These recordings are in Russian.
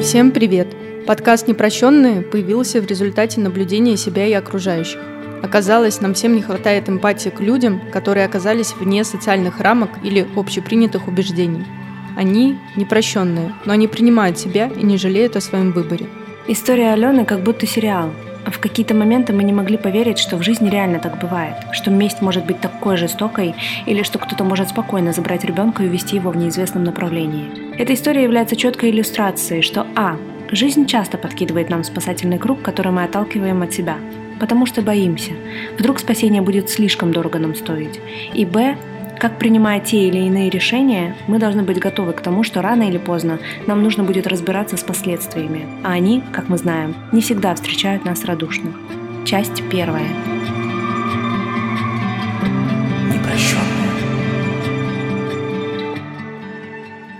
Всем привет! Подкаст «Непрощенные» появился в результате наблюдения себя и окружающих. Оказалось, нам всем не хватает эмпатии к людям, которые оказались вне социальных рамок или общепринятых убеждений. Они непрощенные, но они принимают себя и не жалеют о своем выборе. История Алены как будто сериал. В какие-то моменты мы не могли поверить, что в жизни реально так бывает, что месть может быть такой жестокой, или что кто-то может спокойно забрать ребенка и увести его в неизвестном направлении. Эта история является четкой иллюстрацией, что а. Жизнь часто подкидывает нам спасательный круг, который мы отталкиваем от себя, потому что боимся. Вдруг спасение будет слишком дорого нам стоить. И б. Как принимая те или иные решения, мы должны быть готовы к тому, что рано или поздно нам нужно будет разбираться с последствиями, а они, как мы знаем, не всегда встречают нас радушно. Часть первая.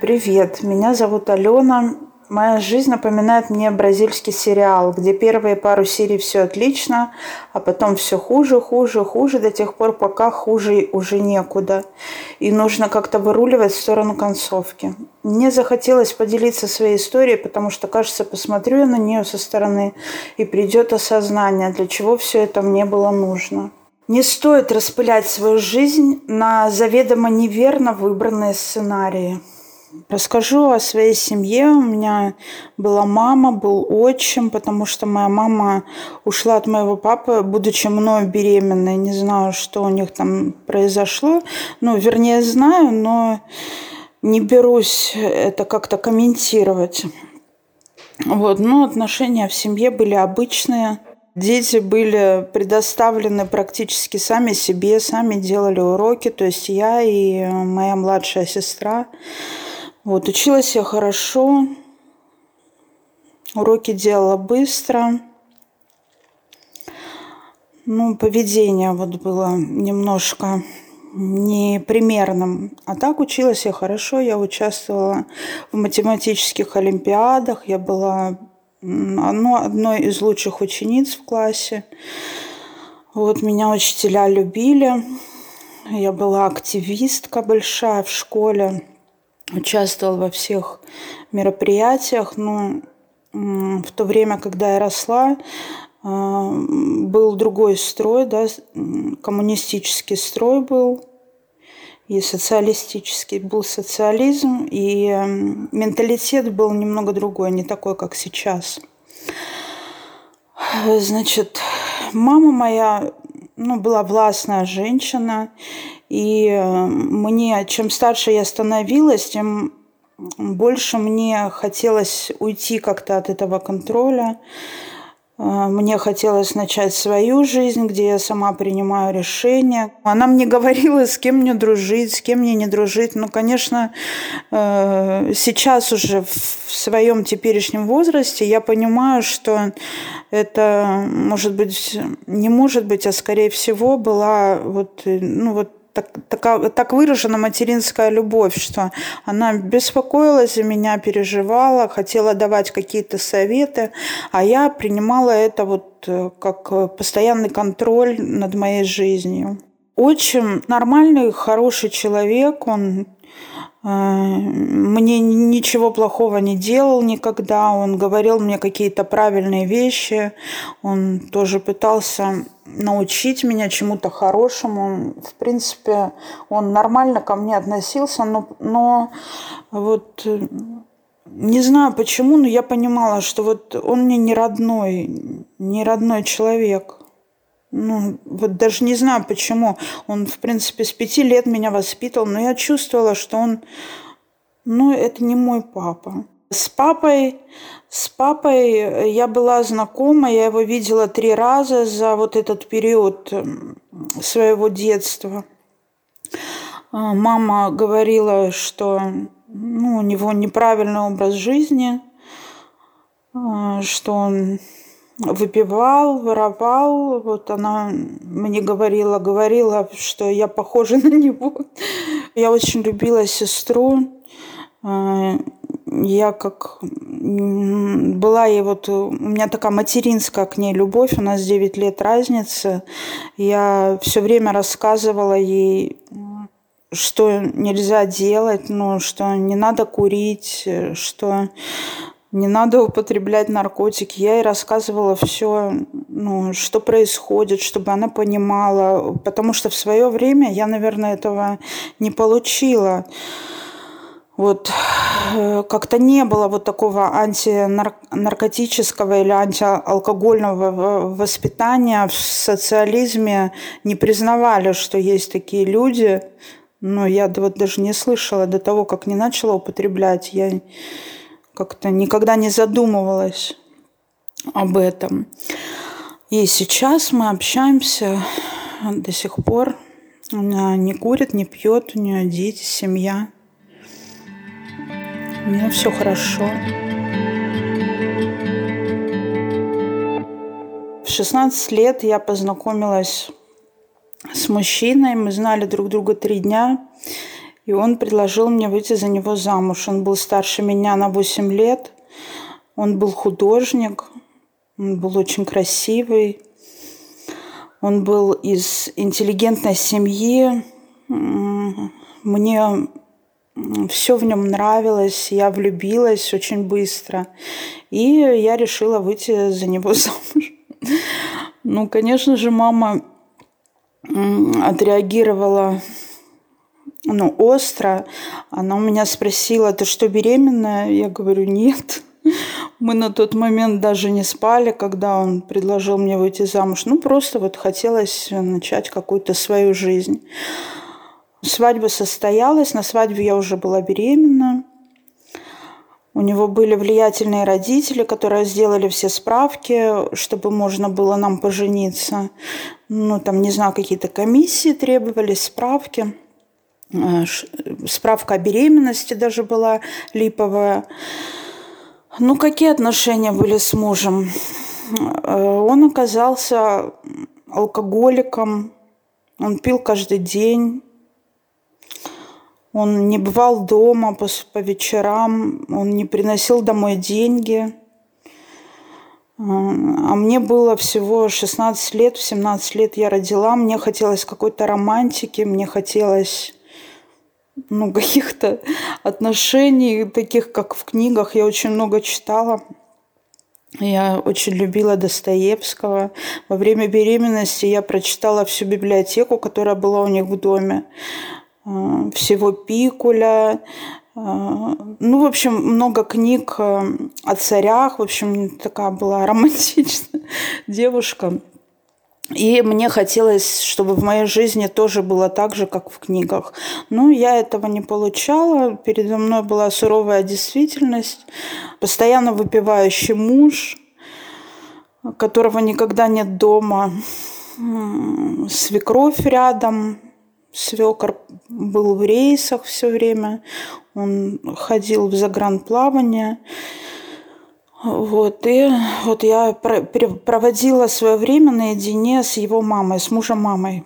Привет, меня зовут Алена, Моя жизнь напоминает мне бразильский сериал, где первые пару серий все отлично, а потом все хуже, хуже, хуже, до тех пор, пока хуже уже некуда. И нужно как-то выруливать в сторону концовки. Мне захотелось поделиться своей историей, потому что, кажется, посмотрю я на нее со стороны, и придет осознание, для чего все это мне было нужно. Не стоит распылять свою жизнь на заведомо неверно выбранные сценарии. Расскажу о своей семье. У меня была мама, был отчим, потому что моя мама ушла от моего папы, будучи мною беременной. Не знаю, что у них там произошло. Ну, вернее, знаю, но не берусь это как-то комментировать. Вот, но отношения в семье были обычные. Дети были предоставлены практически сами себе, сами делали уроки, то есть я и моя младшая сестра. Вот, училась я хорошо, уроки делала быстро. Ну, поведение вот было немножко непримерным. А так училась я хорошо, я участвовала в математических олимпиадах, я была одно, одной из лучших учениц в классе. Вот меня учителя любили, я была активистка большая в школе участвовал во всех мероприятиях, но в то время, когда я росла, а, был другой строй, да, коммунистический строй был, и социалистический был социализм, и менталитет был немного другой, не такой, как сейчас. Значит, мама моя ну, была властная женщина, и э, мне, чем старше я становилась, тем больше мне хотелось уйти как-то от этого контроля. Э, мне хотелось начать свою жизнь, где я сама принимаю решения. Она мне говорила, с кем мне дружить, с кем мне не дружить. Ну, конечно, э, сейчас уже в своем теперешнем возрасте я понимаю, что это, может быть, не может быть, а скорее всего была вот, ну, вот так, так, так выражена материнская любовь, что она беспокоилась за меня, переживала, хотела давать какие-то советы, а я принимала это вот э, как постоянный контроль над моей жизнью. Очень нормальный, хороший человек, он э, мне ничего плохого не делал никогда, он говорил мне какие-то правильные вещи, он тоже пытался научить меня чему-то хорошему. В принципе, он нормально ко мне относился, но, но вот не знаю почему, но я понимала, что вот он мне не родной, не родной человек. Ну, вот даже не знаю почему. Он, в принципе, с пяти лет меня воспитывал, но я чувствовала, что он, ну, это не мой папа. С папой, с папой я была знакома, я его видела три раза за вот этот период своего детства. А, мама говорила, что ну, у него неправильный образ жизни, а, что он выпивал, воровал. Вот она мне говорила, говорила, что я похожа на него. Я очень любила сестру. А, я как была ей вот у меня такая материнская к ней любовь, у нас 9 лет разницы. Я все время рассказывала ей, что нельзя делать, ну, что не надо курить, что не надо употреблять наркотики. Я ей рассказывала все, ну, что происходит, чтобы она понимала. Потому что в свое время я, наверное, этого не получила. Вот э, как-то не было вот такого антинаркотического или антиалкогольного воспитания в социализме. Не признавали, что есть такие люди. Но я вот даже не слышала до того, как не начала употреблять. Я как-то никогда не задумывалась об этом. И сейчас мы общаемся до сих пор. Она не курит, не пьет, у нее дети, семья. У меня все хорошо. В 16 лет я познакомилась с мужчиной. Мы знали друг друга три дня. И он предложил мне выйти за него замуж. Он был старше меня на 8 лет. Он был художник. Он был очень красивый. Он был из интеллигентной семьи. Мне все в нем нравилось, я влюбилась очень быстро. И я решила выйти за него замуж. Ну, конечно же, мама отреагировала ну, остро. Она у меня спросила, ты что, беременная? Я говорю, нет. Мы на тот момент даже не спали, когда он предложил мне выйти замуж. Ну, просто вот хотелось начать какую-то свою жизнь. Свадьба состоялась, на свадьбе я уже была беременна. У него были влиятельные родители, которые сделали все справки, чтобы можно было нам пожениться. Ну, там, не знаю, какие-то комиссии требовались, справки. Э, справка о беременности даже была липовая. Ну, какие отношения были с мужем? Э, он оказался алкоголиком, он пил каждый день, он не бывал дома по, по вечерам, он не приносил домой деньги. А мне было всего 16 лет, в 17 лет я родила, мне хотелось какой-то романтики, мне хотелось ну, каких-то отношений, таких, как в книгах. Я очень много читала. Я очень любила Достоевского. Во время беременности я прочитала всю библиотеку, которая была у них в доме. Э, всего Пикуля, э, ну, в общем, много книг э, о царях. В общем, такая была романтичная девушка. И мне хотелось, чтобы в моей жизни тоже было так же, как в книгах. Но я этого не получала. Передо мной была суровая действительность. Постоянно выпивающий муж, которого никогда нет дома. Свекровь рядом, свекор был в рейсах все время, он ходил в загранплавание. Вот, и вот я проводила свое время наедине с его мамой, с мужем мамой.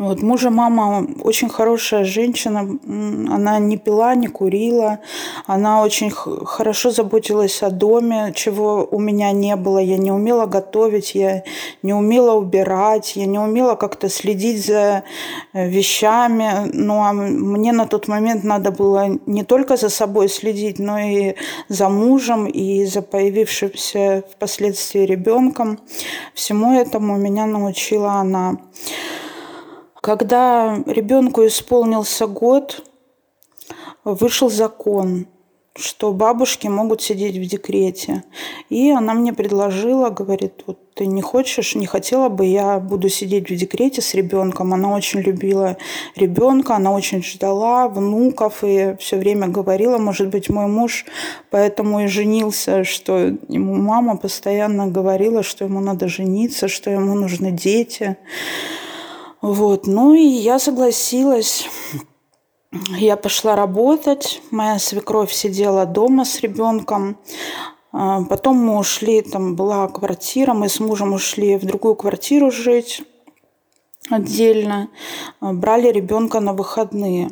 Вот, мужа мама очень хорошая женщина, она не пила, не курила, она очень хорошо заботилась о доме, чего у меня не было. Я не умела готовить, я не умела убирать, я не умела как-то следить за э, вещами. Ну, а мне на тот момент надо было не только за собой следить, но и за мужем, и за появившимся впоследствии ребенком. Всему этому меня научила она. Когда ребенку исполнился год, вышел закон, что бабушки могут сидеть в декрете. И она мне предложила, говорит, вот ты не хочешь, не хотела бы, я буду сидеть в декрете с ребенком. Она очень любила ребенка, она очень ждала внуков и все время говорила, может быть, мой муж поэтому и женился, что ему мама постоянно говорила, что ему надо жениться, что ему нужны дети. Вот, ну и я согласилась. Я пошла работать, моя свекровь сидела дома с ребенком. А, потом мы ушли, там была квартира, мы с мужем ушли в другую квартиру жить отдельно, а, брали ребенка на выходные.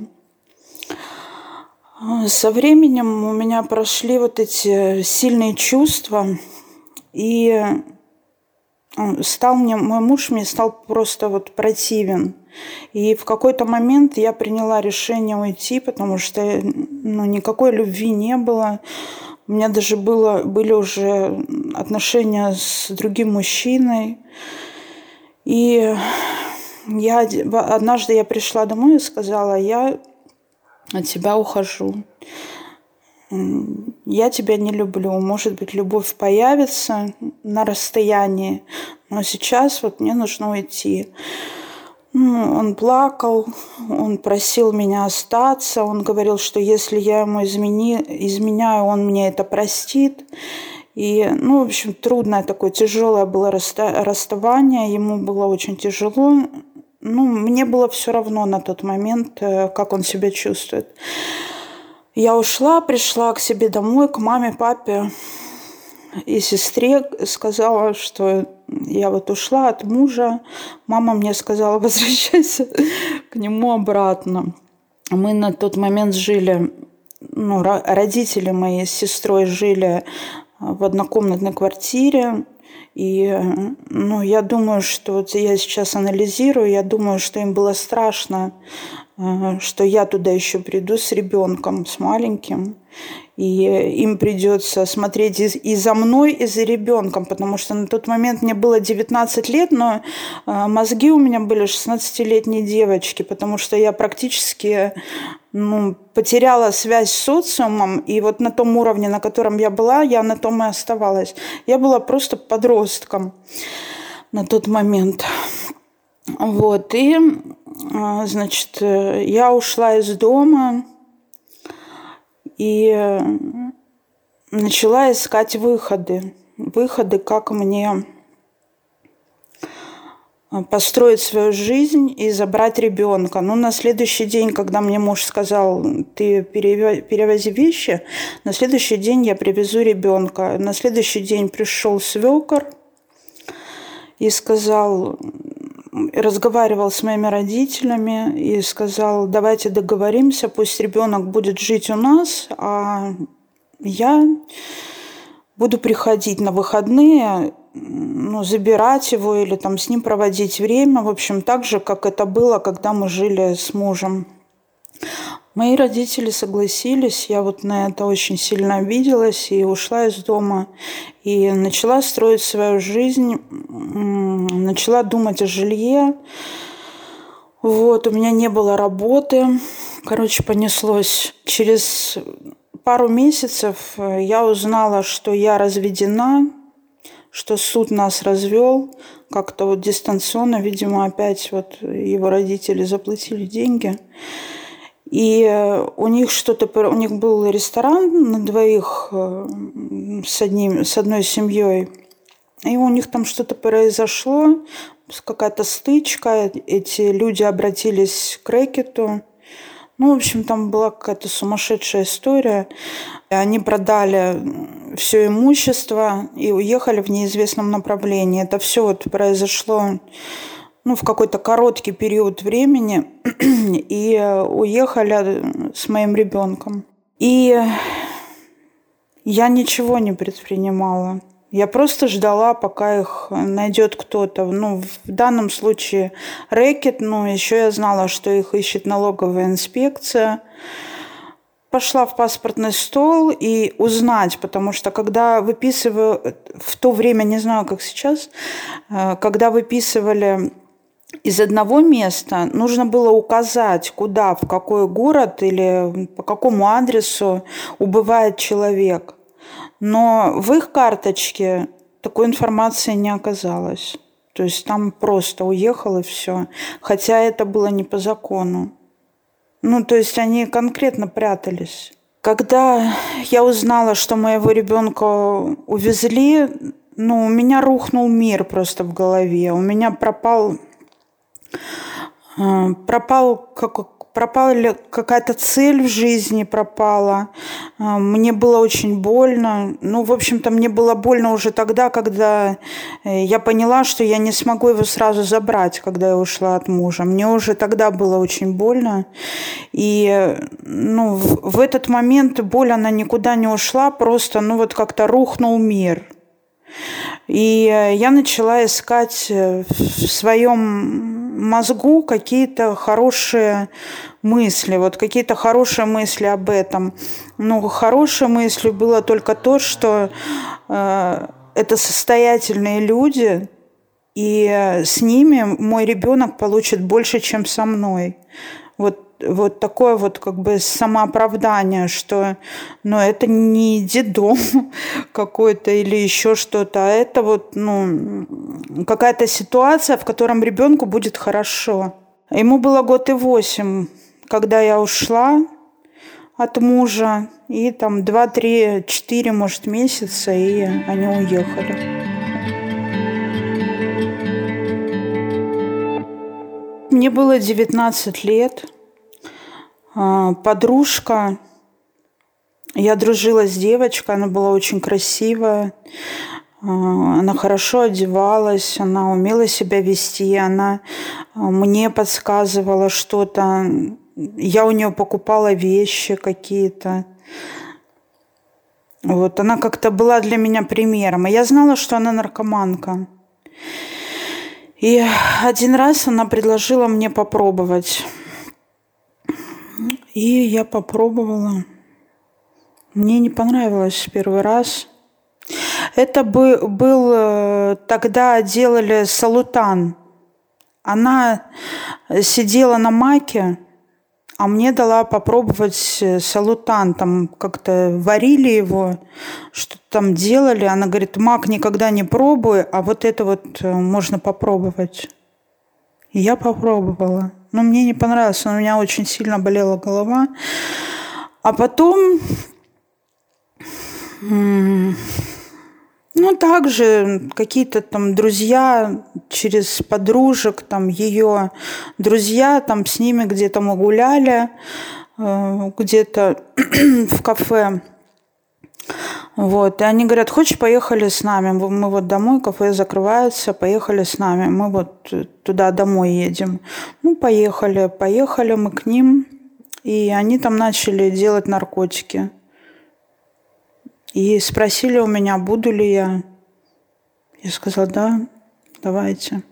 А, со временем у меня прошли вот эти сильные чувства, и стал мне, мой муж мне стал просто вот противен. И в какой-то момент я приняла решение уйти, потому что ну, никакой любви не было. У меня даже было, были уже отношения с другим мужчиной. И я, однажды я пришла домой и сказала, я от тебя ухожу. Я тебя не люблю. Может быть, любовь появится на расстоянии, но сейчас вот мне нужно уйти. Ну, он плакал, он просил меня остаться, он говорил, что если я ему измени, изменяю, он мне это простит. И, ну, в общем, трудное такое, тяжелое было расставание, ему было очень тяжело. Ну, мне было все равно на тот момент, э, как он себя чувствует. Я ушла, пришла к себе домой, к маме, папе и сестре, сказала, что я вот ушла от мужа. Мама мне сказала, возвращайся к нему обратно. Мы на тот момент жили, ну, родители мои с сестрой жили в однокомнатной квартире. И ну, я думаю, что вот я сейчас анализирую, я думаю, что им было страшно, э, что я туда еще приду с ребенком, с маленьким и им придется смотреть и, за мной, и за ребенком, потому что на тот момент мне было 19 лет, но э, мозги у меня были 16-летней девочки, потому что я практически ну, потеряла связь с социумом, и вот на том уровне, на котором я была, я на том и оставалась. Я была просто подростком на тот момент. Вот, и, значит, э, я ушла из дома, и э, начала искать выходы. Выходы, как мне э, построить свою жизнь и забрать ребенка. Ну, на следующий день, когда мне муж сказал, ты перевози вещи, на следующий день я привезу ребенка. На следующий день пришел свекор и сказал, разговаривал с моими родителями и сказал, давайте договоримся, пусть ребенок будет жить у нас, а я буду приходить на выходные, ну, забирать его или там с ним проводить время, в общем, так же, как это было, когда мы жили с мужем. Мои родители согласились, я вот на это очень сильно обиделась и ушла из дома. И начала строить свою жизнь, начала думать о жилье. Вот, у меня не было работы. Короче, понеслось. Через пару месяцев я узнала, что я разведена, что суд нас развел, как-то вот дистанционно, видимо, опять вот его родители заплатили деньги. И э, у них что-то, у них был ресторан на двоих э, с, одним, с одной семьей. И у них там что-то произошло, какая-то стычка. Эти люди обратились к рэкету. Ну, в общем, там была какая-то сумасшедшая история. Они продали все имущество и уехали в неизвестном направлении. Это все вот произошло ну, в какой-то короткий период времени и уехали с моим ребенком. И я ничего не предпринимала. Я просто ждала, пока их найдет кто-то. Ну, в данном случае рэкет, но еще я знала, что их ищет налоговая инспекция. Пошла в паспортный стол и узнать, потому что когда выписываю, в то время, не знаю, как сейчас, э, когда выписывали из одного места нужно было указать, куда, в какой город или по какому адресу убывает человек. Но в их карточке такой информации не оказалось. То есть там просто уехал и все. Хотя это было не по закону. Ну, то есть они конкретно прятались. Когда я узнала, что моего ребенка увезли, ну, у меня рухнул мир просто в голове. У меня пропал пропал как, пропала какая-то цель в жизни пропала. Э, мне было очень больно. Ну, в общем-то, мне было больно уже тогда, когда э, я поняла, что я не смогу его сразу забрать, когда я ушла от мужа. Мне уже тогда было очень больно. И ну, в, в этот момент боль, она никуда не ушла, просто, ну, вот как-то рухнул мир – и я начала искать в своем мозгу какие-то хорошие мысли, вот какие-то хорошие мысли об этом. Но хорошей мыслью было только то, что э, это состоятельные люди, и с ними мой ребенок получит больше, чем со мной. Вот такое вот как бы самооправдание, что ну, это не дедом какой-то или еще что-то, а это вот ну, какая-то ситуация, в котором ребенку будет хорошо. Ему было год и восемь, когда я ушла от мужа, и там два, три, четыре, может, месяца, и они уехали. Мне было 19 лет – подружка. Я дружила с девочкой, она была очень красивая. А, она хорошо одевалась, она умела себя вести, она а, мне подсказывала что-то. Я у нее покупала вещи какие-то. Вот, она как-то была для меня примером. И я знала, что она наркоманка. И один раз она предложила мне попробовать. И я попробовала. Мне не понравилось первый раз. Это бы, был, э, тогда делали салутан. Она сидела на маке, а мне дала попробовать э, салутан. Там как-то варили его, что-то там делали. Она говорит, мак никогда не пробуй, а вот это вот э, можно попробовать. И я попробовала. Но мне не понравилось, у меня очень сильно болела голова. А потом, ну, также какие-то там друзья через подружек, там ее друзья, там с ними где-то мы гуляли, э, где-то в кафе. Вот. И они говорят, хочешь, поехали с нами? Мы вот домой, кафе закрывается, поехали с нами. Мы вот туда домой едем. Ну, поехали. Поехали мы к ним. И они там начали делать наркотики. И спросили у меня, буду ли я. Я сказала, да, давайте.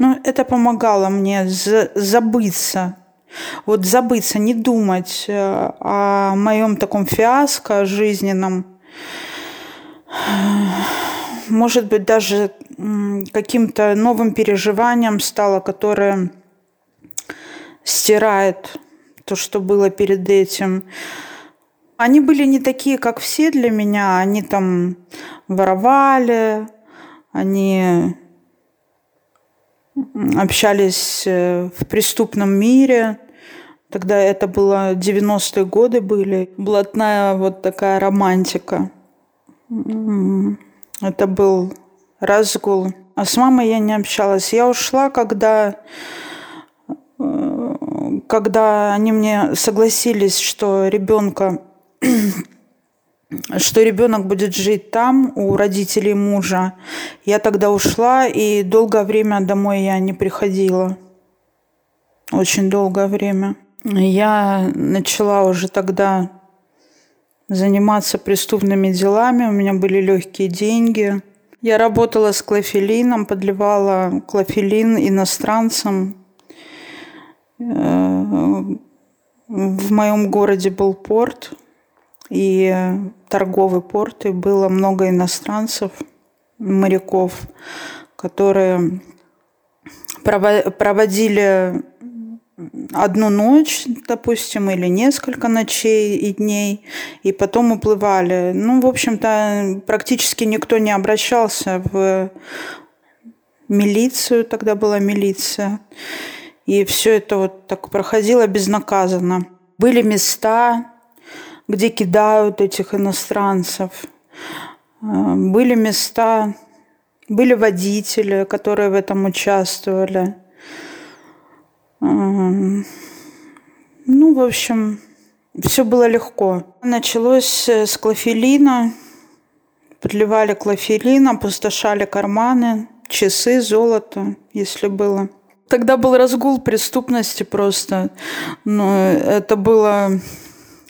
Но это помогало мне забыться вот забыться, не думать э, о моем таком фиаско жизненном, может быть, даже каким-то новым переживанием стало, которое стирает то, что было перед этим. Они были не такие, как все для меня. Они там воровали, они общались э, в преступном мире. Тогда это было 90-е годы были. Блатная вот такая романтика. Это был разгул. А с мамой я не общалась. Я ушла, когда, э, когда они мне согласились, что ребенка что ребенок будет жить там у родителей мужа. Я тогда ушла, и долгое время домой я не приходила. Очень долгое время. Я начала уже тогда заниматься преступными делами. У меня были легкие деньги. Я работала с клофелином, подливала клофелин иностранцам. Э, в моем городе был порт и торговый порт, и было много иностранцев, моряков, которые проводили одну ночь, допустим, или несколько ночей и дней, и потом уплывали. Ну, в общем-то, практически никто не обращался в милицию, тогда была милиция. И все это вот так проходило безнаказанно. Были места, где кидают этих иностранцев. Э, были места, были водители, которые в этом участвовали. Ну, в общем, все было легко. Началось с клофелина. Подливали клофелин, опустошали карманы, часы, золото, если было. Тогда был разгул преступности просто. Но это было,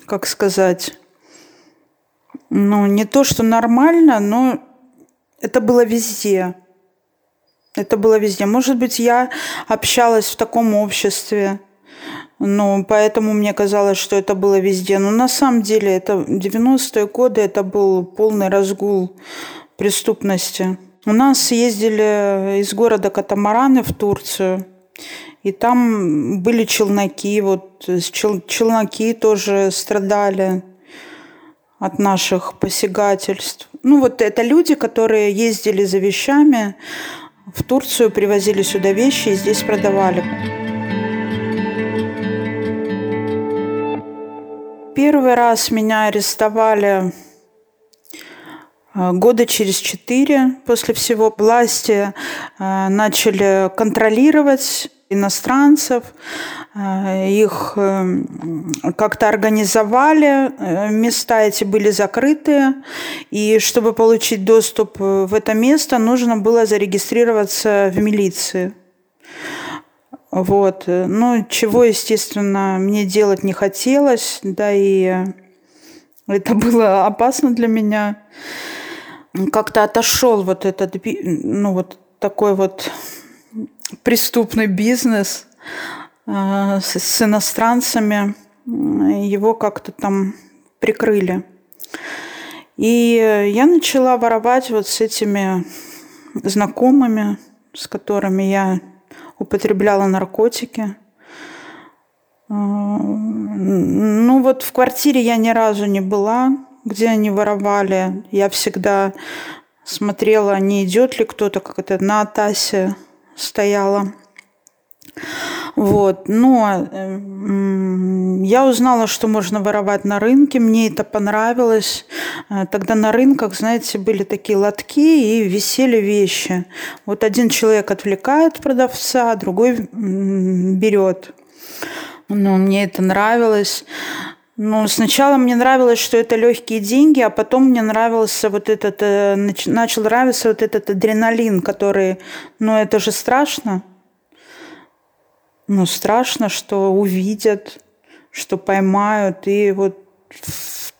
как сказать, ну, не то, что нормально, но это было везде. Это было везде. Может быть, я общалась в таком обществе, Ну, поэтому мне казалось, что это было везде. Но на самом деле это 90-е годы это был полный разгул преступности. У нас ездили из города Катамараны в Турцию, и там были челноки, вот чел, челноки тоже страдали от наших посягательств. Ну вот это люди, которые ездили за вещами в Турцию, привозили сюда вещи и здесь продавали. Первый раз меня арестовали э, года через четыре после всего власти э, начали контролировать иностранцев, э, их как-то организовали, места эти были закрыты, и чтобы получить доступ в это место, нужно было зарегистрироваться в милиции. Вот. Ну, чего, естественно, мне делать не хотелось, да и это было опасно для меня. Как-то отошел вот этот, ну, вот такой вот преступный бизнес э, с, с иностранцами. Его как-то там прикрыли. И я начала воровать вот с этими знакомыми, с которыми я употребляла наркотики. А, ну вот в квартире я ни разу не была, где они воровали. Я всегда смотрела, не идет ли кто-то, как это на Атасе стояла. Вот. Но э, я узнала, что можно воровать на рынке. Мне это понравилось. Э, тогда на рынках, знаете, были такие лотки и висели вещи. Вот один человек отвлекает продавца, другой берет. Ну, мне это нравилось. Ну, сначала мне нравилось, что это легкие деньги, а потом мне нравился вот этот, э, начал нравиться вот этот адреналин, который, ну, это же страшно ну, страшно, что увидят, что поймают. И вот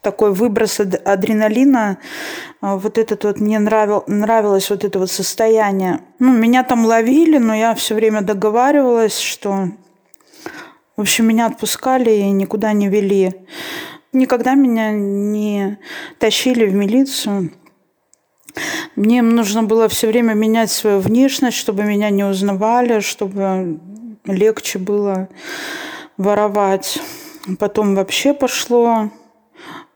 такой выброс адреналина, а, вот этот вот мне нравил, нравилось вот это вот состояние. Ну, меня там ловили, но я все время договаривалась, что, в общем, меня отпускали и никуда не вели. Никогда меня не тащили в милицию. Мне нужно было все время менять свою внешность, чтобы меня не узнавали, чтобы легче было воровать. Потом вообще пошло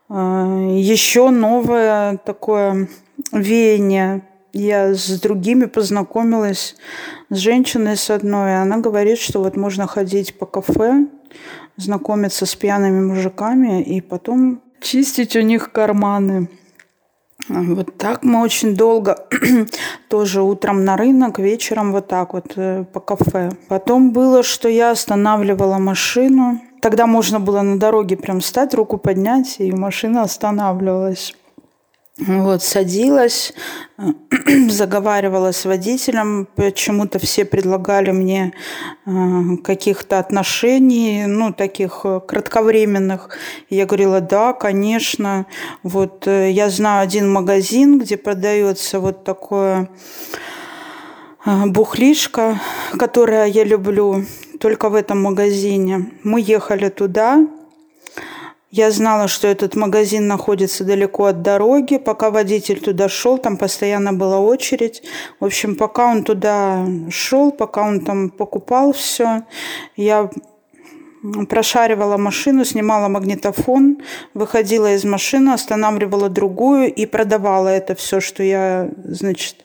а, еще новое такое веяние. Я с другими познакомилась, с женщиной с одной. Она говорит, что вот можно ходить по кафе, знакомиться с пьяными мужиками и потом чистить у них карманы. Вот так мы очень долго, тоже утром на рынок, вечером вот так вот э, по кафе. Потом было, что я останавливала машину. Тогда можно было на дороге прям встать, руку поднять, и машина останавливалась. Вот, садилась, заговаривала с водителем, почему-то все предлагали мне э, каких-то отношений, ну, таких э, кратковременных. Я говорила, да, конечно. Вот э, я знаю один магазин, где продается вот такое бухлишко, которое я люблю, только в этом магазине. Мы ехали туда, я знала, что этот магазин находится далеко от дороги. Пока водитель туда шел, там постоянно была очередь. В общем, пока он туда шел, пока он там покупал все, я прошаривала машину, снимала магнитофон, выходила из машины, останавливала другую и продавала это все, что я, значит...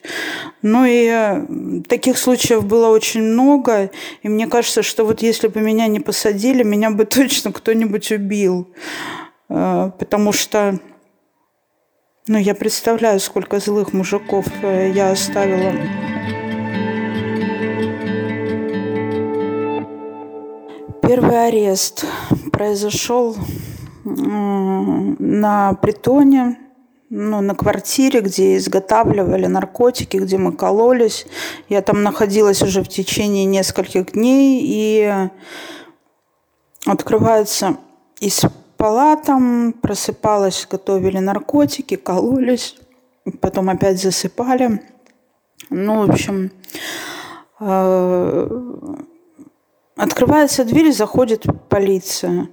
Ну и таких случаев было очень много, и мне кажется, что вот если бы меня не посадили, меня бы точно кто-нибудь убил, э, потому что ну, я представляю, сколько злых мужиков э, я оставила. Первый арест произошел на притоне, ну, на квартире, где изготавливали наркотики, где мы кололись. Я там находилась уже в течение нескольких дней, и открывается из там, просыпалась, готовили наркотики, кололись, потом опять засыпали. Ну, в общем, э, Открывается дверь, заходит полиция.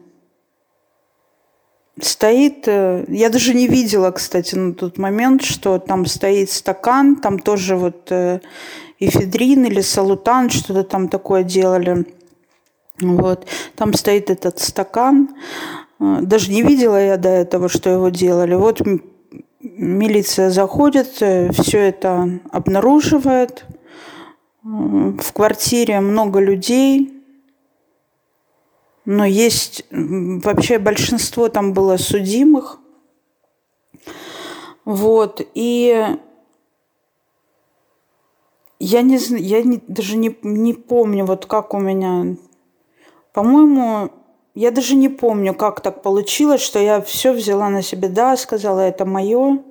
Стоит, э, я даже не видела, кстати, на тот момент, что там стоит стакан, там тоже вот э, эфедрин или салутан, что-то там такое делали. Вот. Там стоит этот стакан. Э, даже не видела я до этого, что его делали. Вот милиция заходит, все это обнаруживает. В квартире много людей, но есть вообще большинство там было судимых. Вот, и я не я не, даже не, не помню, вот как у меня, по-моему, я даже не помню, как так получилось, что я все взяла на себя, да, сказала, это мое.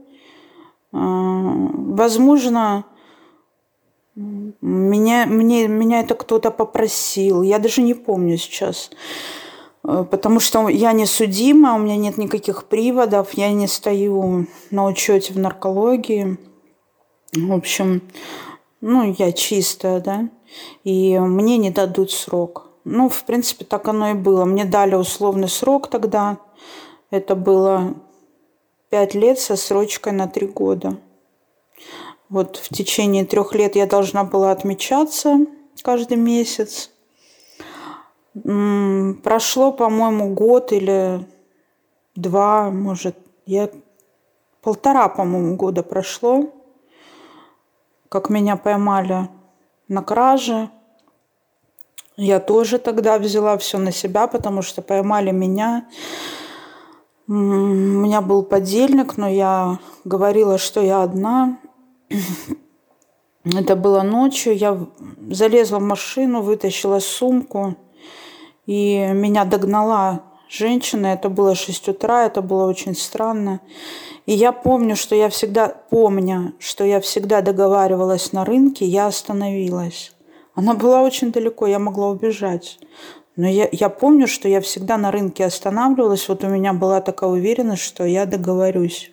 А, возможно, меня, мне, меня это кто-то попросил. Я даже не помню сейчас. Э, потому что я не судима, у меня нет никаких приводов, я не стою на учете в наркологии. В общем, ну, я чистая, да, и мне не дадут срок. Ну, в принципе, так оно и было. Мне дали условный срок тогда. Это было пять лет со срочкой на три года. Вот в течение трех лет я должна была отмечаться каждый месяц. Прошло, по-моему, год или два, может, я полтора, по-моему, года прошло, как меня поймали на краже. Я тоже тогда взяла все на себя, потому что поймали меня. У меня был подельник, но я говорила, что я одна. Это было ночью. Я залезла в машину, вытащила сумку, и меня догнала женщина. Это было 6 утра, это было очень странно. И я помню, что я всегда, помня, что я всегда договаривалась на рынке, я остановилась. Она была очень далеко, я могла убежать. Но я, я помню, что я всегда на рынке останавливалась. Вот у меня была такая уверенность, что я договорюсь.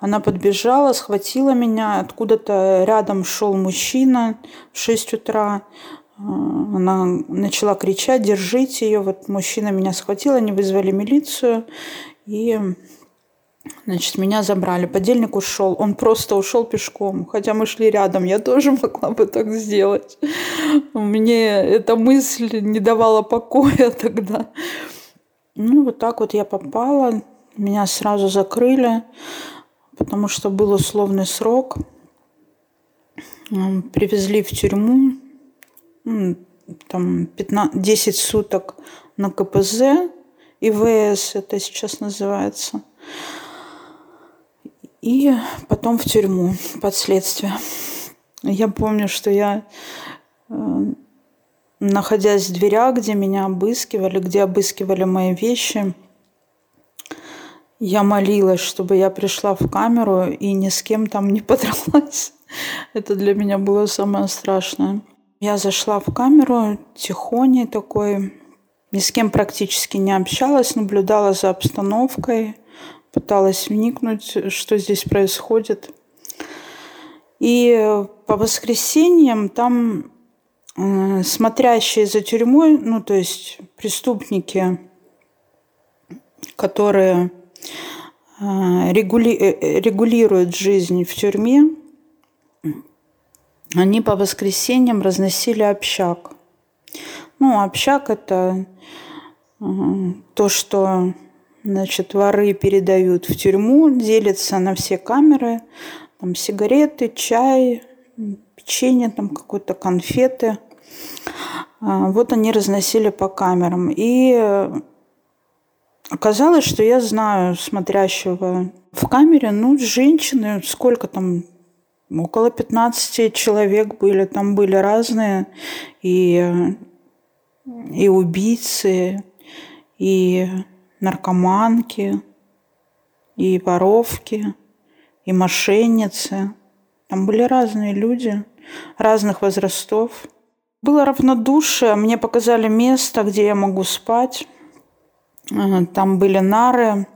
Она подбежала, схватила меня. Откуда-то рядом шел мужчина в 6 утра. А, она начала кричать, держите ее. Вот мужчина меня схватил, они вызвали милицию. И Значит, меня забрали. Подельник ушел. Он просто ушел пешком. Хотя мы шли рядом. Я тоже могла бы так сделать. Мне эта мысль не давала покоя тогда. Ну, вот так вот я попала. Меня сразу закрыли потому что был условный срок. Привезли в тюрьму, там 15, 10 суток на КПЗ, ИВС это сейчас называется. И потом в тюрьму под следствие. Я помню, что я, э, находясь в дверях, где меня обыскивали, где обыскивали мои вещи – я молилась, чтобы я пришла в камеру и ни с кем там не подралась. Это для меня было самое страшное. Я зашла в камеру тихоней такой, ни с кем практически не общалась, наблюдала за обстановкой, пыталась вникнуть, что здесь происходит. И по воскресеньям там э, смотрящие за тюрьмой, ну то есть преступники, которые регули... Э, э, регулируют жизнь в тюрьме, они по воскресеньям разносили общак. Ну, общак – это то, что значит, воры передают в тюрьму, делятся на все камеры, там сигареты, чай, печенье, там какой-то конфеты. А, вот они разносили по камерам. И Оказалось, что я знаю смотрящего в камере, ну, женщины, сколько там, около 15 человек были, там были разные, и, и убийцы, и наркоманки, и воровки, и мошенницы. Там были разные люди, разных возрастов. Было равнодушие, мне показали место, где я могу спать. Там были нары,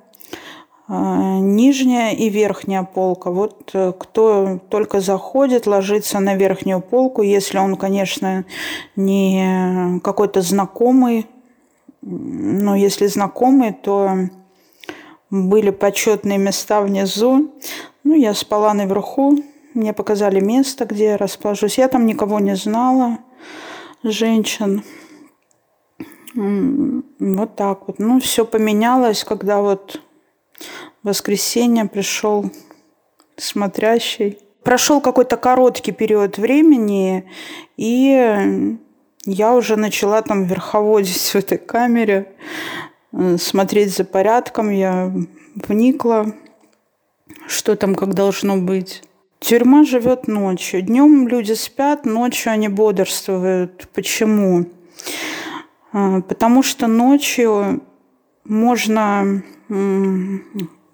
а, нижняя и верхняя полка. Вот э, кто только заходит, ложится на верхнюю полку, если он, конечно, не какой-то знакомый, но если знакомый, то были почетные места внизу. Ну, я спала наверху, мне показали место, где я расположусь. Я там никого не знала, женщин. Вот так вот. Ну, все поменялось, когда вот воскресенье пришел смотрящий. Прошел какой-то короткий период времени, и я уже начала там верховодить в этой камере, э, смотреть за порядком. Я вникла, что там как должно быть. Тюрьма живет ночью. Днем люди спят, ночью они бодрствуют. Почему? А, потому что ночью можно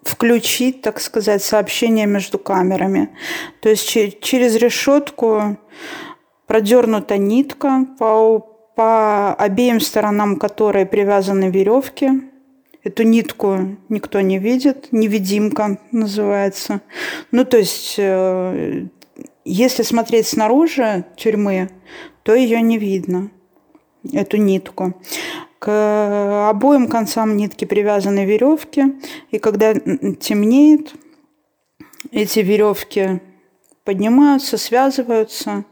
включить, так сказать, сообщение между камерами. То есть через решетку продернута нитка, по, по обеим сторонам которой привязаны веревки. Эту нитку никто не видит, невидимка называется. Ну, то есть, э, если смотреть снаружи тюрьмы, то ее не видно, эту нитку. К обоим концам нитки привязаны веревки, и когда темнеет, эти веревки поднимаются, связываются,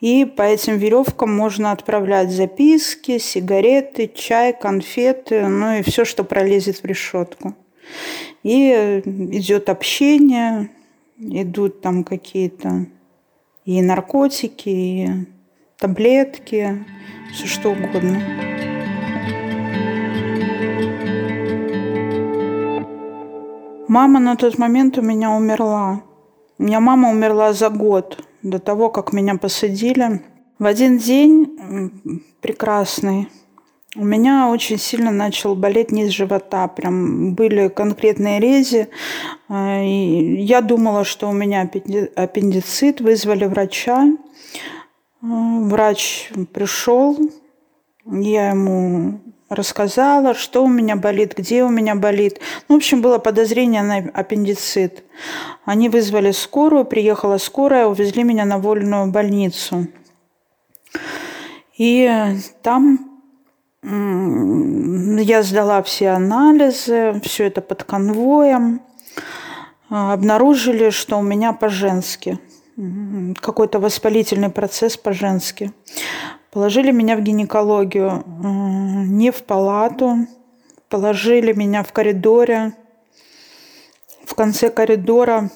и по этим веревкам можно отправлять записки, сигареты, чай, конфеты, ну и все, что пролезет в решетку. И идет общение, идут там какие-то и наркотики, и таблетки, все что угодно. Мама на тот момент у меня умерла. У меня мама умерла за год до того, как меня посадили. В один день прекрасный у меня очень сильно начал болеть низ живота. Прям были конкретные рези. Э, и я думала, что у меня аппендицит. Вызвали врача. Врач пришел. Я ему рассказала, что у меня болит, где у меня болит. Ну, в общем, было подозрение на аппендицит. Они вызвали скорую, приехала скорая, увезли меня на вольную больницу. И там я сдала все анализы, все это под конвоем. Обнаружили, что у меня по-женски. Какой-то воспалительный процесс по-женски. Положили меня в гинекологию, не в палату, положили меня в коридоре. В конце коридора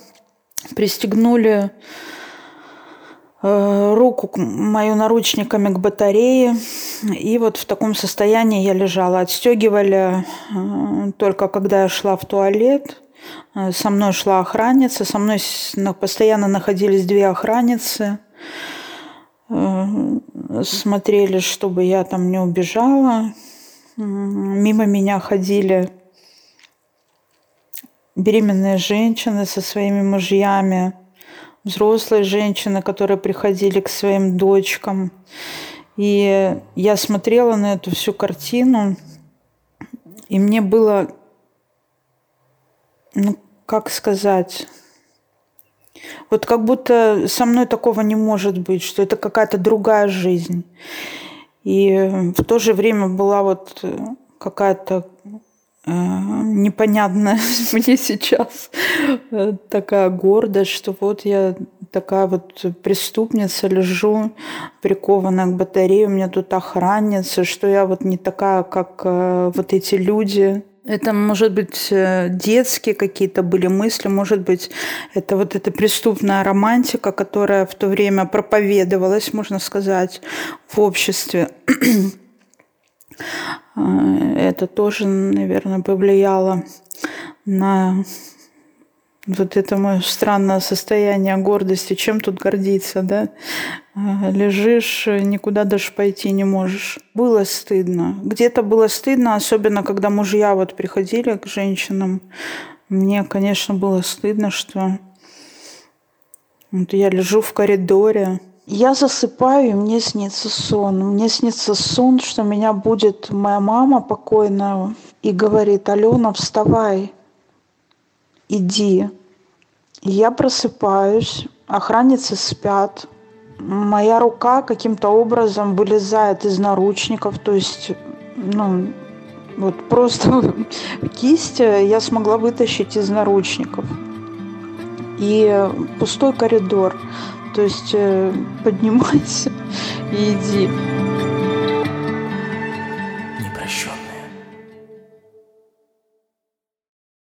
пристегнули э, руку мою наручниками к батарее. И вот в таком состоянии я лежала. Отстегивали э, только когда я шла в туалет. Э, со мной шла охранница. Со мной постоянно находились две охранницы смотрели, чтобы я там не убежала. Мимо меня ходили беременные женщины со своими мужьями, взрослые женщины, которые приходили к своим дочкам. И я смотрела на эту всю картину, и мне было, ну, как сказать, вот как будто со мной такого не может быть, что это какая-то другая жизнь. И в то же время была вот э, какая-то э, непонятная мне сейчас э, такая гордость, что вот я такая вот преступница, лежу прикованная к батарее, у меня тут охранница, что я вот не такая, как э, вот эти люди, это, может быть, э, детские какие-то были мысли, может быть, это вот эта преступная романтика, которая в то время проповедовалась, можно сказать, в обществе. Э, это тоже, наверное, повлияло на вот это мое странное состояние гордости. Чем тут гордиться, да? Э, лежишь, никуда даже пойти не можешь. Было стыдно. Где-то было стыдно, особенно когда мужья вот приходили к женщинам. Мне, конечно, было стыдно, что вот я лежу в коридоре. Я засыпаю, и мне снится сон. Мне снится сон, что меня будет моя мама покойная и говорит, Алена, вставай, иди. Я просыпаюсь, охранницы спят, моя рука каким-то образом вылезает из наручников, то есть, ну, вот просто кисть я смогла вытащить из наручников. И пустой коридор. То есть э, поднимайся и иди. Непрощенный.